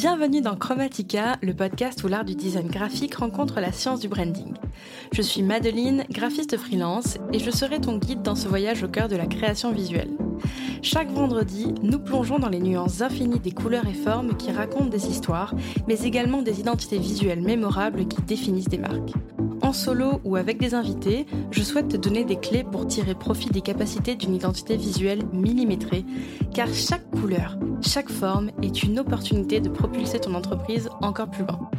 Bienvenue dans Chromatica, le podcast où l'art du design graphique rencontre la science du branding. Je suis Madeline, graphiste freelance, et je serai ton guide dans ce voyage au cœur de la création visuelle. Chaque vendredi, nous plongeons dans les nuances infinies des couleurs et formes qui racontent des histoires, mais également des identités visuelles mémorables qui définissent des marques. En solo ou avec des invités, je souhaite te donner des clés pour tirer profit des capacités d'une identité visuelle millimétrée, car chaque couleur, chaque forme est une opportunité de propulser ton entreprise encore plus loin.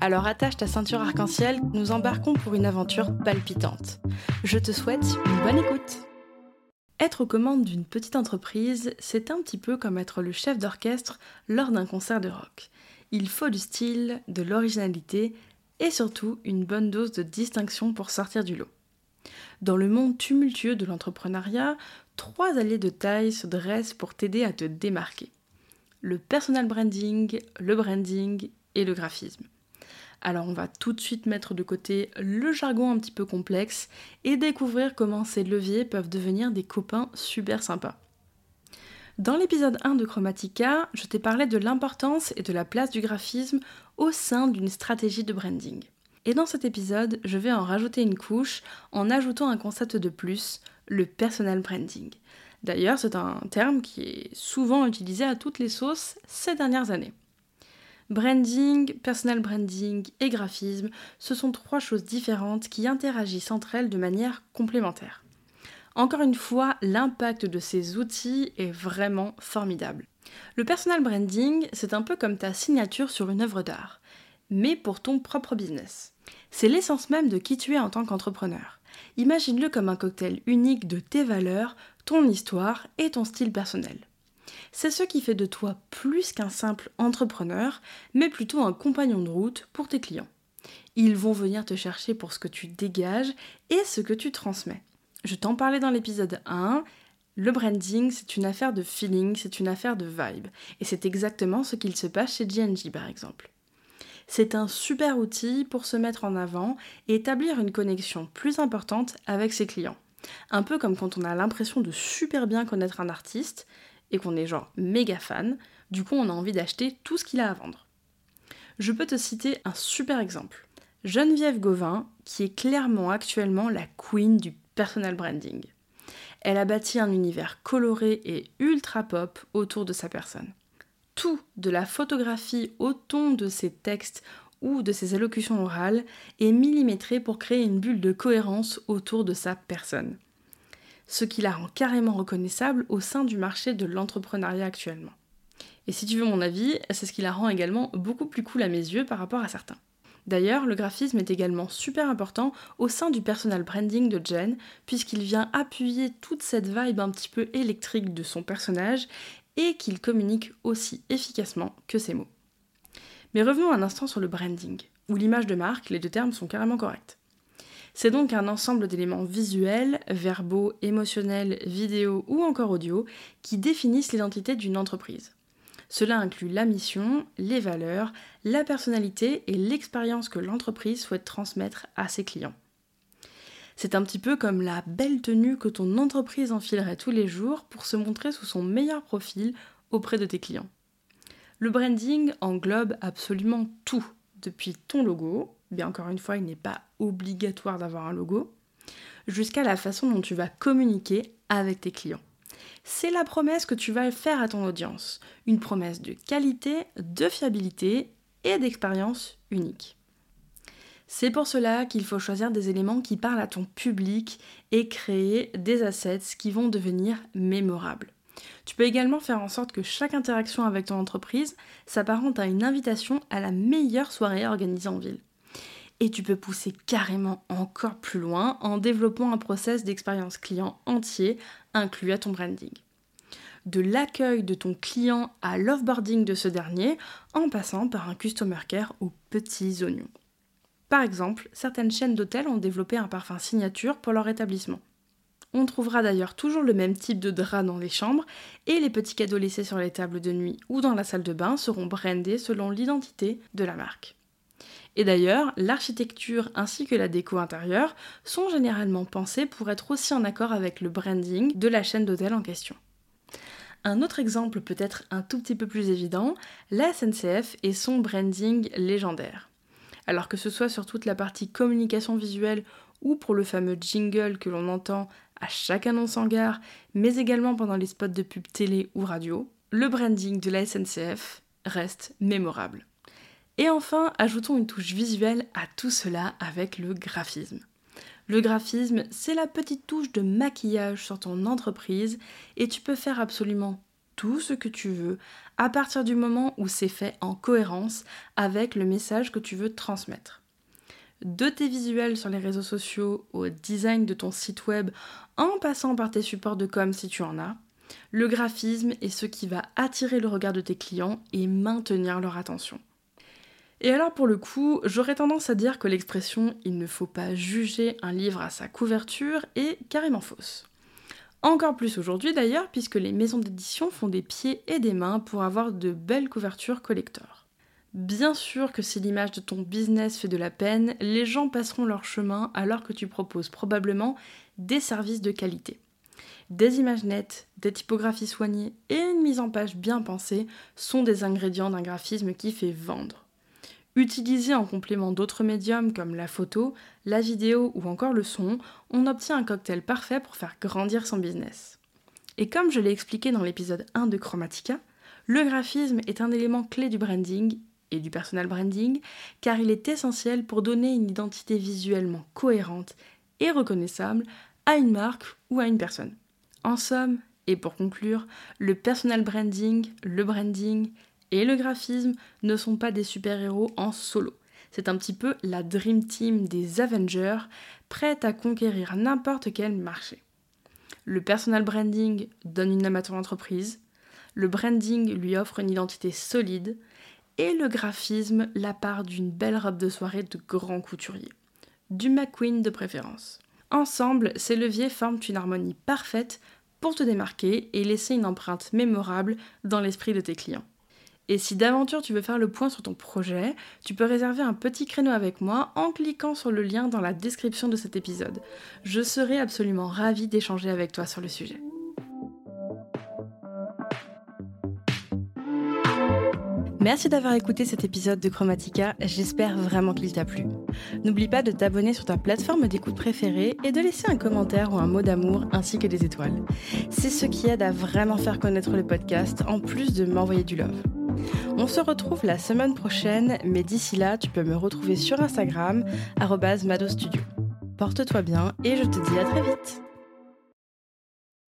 Alors attache ta ceinture arc-en-ciel, nous embarquons pour une aventure palpitante. Je te souhaite une bonne écoute. Être aux commandes d'une petite entreprise, c'est un petit peu comme être le chef d'orchestre lors d'un concert de rock. Il faut du style, de l'originalité et surtout une bonne dose de distinction pour sortir du lot. Dans le monde tumultueux de l'entrepreneuriat, trois alliés de taille se dressent pour t'aider à te démarquer. Le personal branding, le branding et le graphisme. Alors on va tout de suite mettre de côté le jargon un petit peu complexe et découvrir comment ces leviers peuvent devenir des copains super sympas. Dans l'épisode 1 de Chromatica, je t'ai parlé de l'importance et de la place du graphisme au sein d'une stratégie de branding. Et dans cet épisode, je vais en rajouter une couche en ajoutant un concept de plus, le personal branding. D'ailleurs, c'est un terme qui est souvent utilisé à toutes les sauces ces dernières années. Branding, personal branding et graphisme, ce sont trois choses différentes qui interagissent entre elles de manière complémentaire. Encore une fois, l'impact de ces outils est vraiment formidable. Le personal branding, c'est un peu comme ta signature sur une œuvre d'art, mais pour ton propre business. C'est l'essence même de qui tu es en tant qu'entrepreneur. Imagine-le comme un cocktail unique de tes valeurs, ton histoire et ton style personnel. C'est ce qui fait de toi plus qu'un simple entrepreneur, mais plutôt un compagnon de route pour tes clients. Ils vont venir te chercher pour ce que tu dégages et ce que tu transmets. Je t'en parlais dans l'épisode 1. Le branding, c'est une affaire de feeling, c'est une affaire de vibe. Et c'est exactement ce qu'il se passe chez GNG par exemple. C'est un super outil pour se mettre en avant et établir une connexion plus importante avec ses clients. Un peu comme quand on a l'impression de super bien connaître un artiste et qu'on est genre méga fan, du coup on a envie d'acheter tout ce qu'il a à vendre. Je peux te citer un super exemple. Geneviève Gauvin, qui est clairement actuellement la queen du personal branding. Elle a bâti un univers coloré et ultra pop autour de sa personne. Tout, de la photographie au ton de ses textes ou de ses allocutions orales, est millimétré pour créer une bulle de cohérence autour de sa personne. Ce qui la rend carrément reconnaissable au sein du marché de l'entrepreneuriat actuellement. Et si tu veux mon avis, c'est ce qui la rend également beaucoup plus cool à mes yeux par rapport à certains. D'ailleurs, le graphisme est également super important au sein du personal branding de Jen, puisqu'il vient appuyer toute cette vibe un petit peu électrique de son personnage et qu'il communique aussi efficacement que ses mots. Mais revenons un instant sur le branding, où l'image de marque, les deux termes sont carrément corrects. C'est donc un ensemble d'éléments visuels, verbaux, émotionnels, vidéo ou encore audio qui définissent l'identité d'une entreprise. Cela inclut la mission, les valeurs, la personnalité et l'expérience que l'entreprise souhaite transmettre à ses clients. C'est un petit peu comme la belle tenue que ton entreprise enfilerait tous les jours pour se montrer sous son meilleur profil auprès de tes clients. Le branding englobe absolument tout, depuis ton logo, bien encore une fois il n'est pas obligatoire d'avoir un logo, jusqu'à la façon dont tu vas communiquer avec tes clients c'est la promesse que tu vas faire à ton audience. Une promesse de qualité, de fiabilité et d'expérience unique. C'est pour cela qu'il faut choisir des éléments qui parlent à ton public et créer des assets qui vont devenir mémorables. Tu peux également faire en sorte que chaque interaction avec ton entreprise s'apparente à une invitation à la meilleure soirée organisée en ville. Et tu peux pousser carrément encore plus loin en développant un process d'expérience client entier inclus à ton branding. De l'accueil de ton client à l'offboarding de ce dernier, en passant par un customer care aux petits oignons. Par exemple, certaines chaînes d'hôtels ont développé un parfum signature pour leur établissement. On trouvera d'ailleurs toujours le même type de drap dans les chambres et les petits cadeaux laissés sur les tables de nuit ou dans la salle de bain seront brandés selon l'identité de la marque. Et d'ailleurs, l'architecture ainsi que la déco intérieure sont généralement pensées pour être aussi en accord avec le branding de la chaîne d'hôtel en question. Un autre exemple peut-être un tout petit peu plus évident, la SNCF et son branding légendaire. Alors que ce soit sur toute la partie communication visuelle ou pour le fameux jingle que l'on entend à chaque annonce en gare, mais également pendant les spots de pub télé ou radio, le branding de la SNCF reste mémorable. Et enfin, ajoutons une touche visuelle à tout cela avec le graphisme. Le graphisme, c'est la petite touche de maquillage sur ton entreprise et tu peux faire absolument tout ce que tu veux à partir du moment où c'est fait en cohérence avec le message que tu veux transmettre. De tes visuels sur les réseaux sociaux au design de ton site web en passant par tes supports de com si tu en as, le graphisme est ce qui va attirer le regard de tes clients et maintenir leur attention. Et alors pour le coup, j'aurais tendance à dire que l'expression il ne faut pas juger un livre à sa couverture est carrément fausse. Encore plus aujourd'hui d'ailleurs, puisque les maisons d'édition font des pieds et des mains pour avoir de belles couvertures collector. Bien sûr que si l'image de ton business fait de la peine, les gens passeront leur chemin alors que tu proposes probablement des services de qualité. Des images nettes, des typographies soignées et une mise en page bien pensée sont des ingrédients d'un graphisme qui fait vendre. Utilisé en complément d'autres médiums comme la photo, la vidéo ou encore le son, on obtient un cocktail parfait pour faire grandir son business. Et comme je l'ai expliqué dans l'épisode 1 de Chromatica, le graphisme est un élément clé du branding et du personal branding car il est essentiel pour donner une identité visuellement cohérente et reconnaissable à une marque ou à une personne. En somme, et pour conclure, le personal branding, le branding et le graphisme ne sont pas des super-héros en solo. C'est un petit peu la Dream Team des Avengers, prête à conquérir n'importe quel marché. Le personal branding donne une âme à entreprise, le branding lui offre une identité solide, et le graphisme la part d'une belle robe de soirée de grand couturier. Du McQueen de préférence. Ensemble, ces leviers forment une harmonie parfaite pour te démarquer et laisser une empreinte mémorable dans l'esprit de tes clients. Et si d'aventure tu veux faire le point sur ton projet, tu peux réserver un petit créneau avec moi en cliquant sur le lien dans la description de cet épisode. Je serai absolument ravie d'échanger avec toi sur le sujet. Merci d'avoir écouté cet épisode de Chromatica, j'espère vraiment qu'il t'a plu. N'oublie pas de t'abonner sur ta plateforme d'écoute préférée et de laisser un commentaire ou un mot d'amour ainsi que des étoiles. C'est ce qui aide à vraiment faire connaître le podcast en plus de m'envoyer du love. On se retrouve la semaine prochaine, mais d'ici là, tu peux me retrouver sur Instagram, madostudio. Porte-toi bien et je te dis à très vite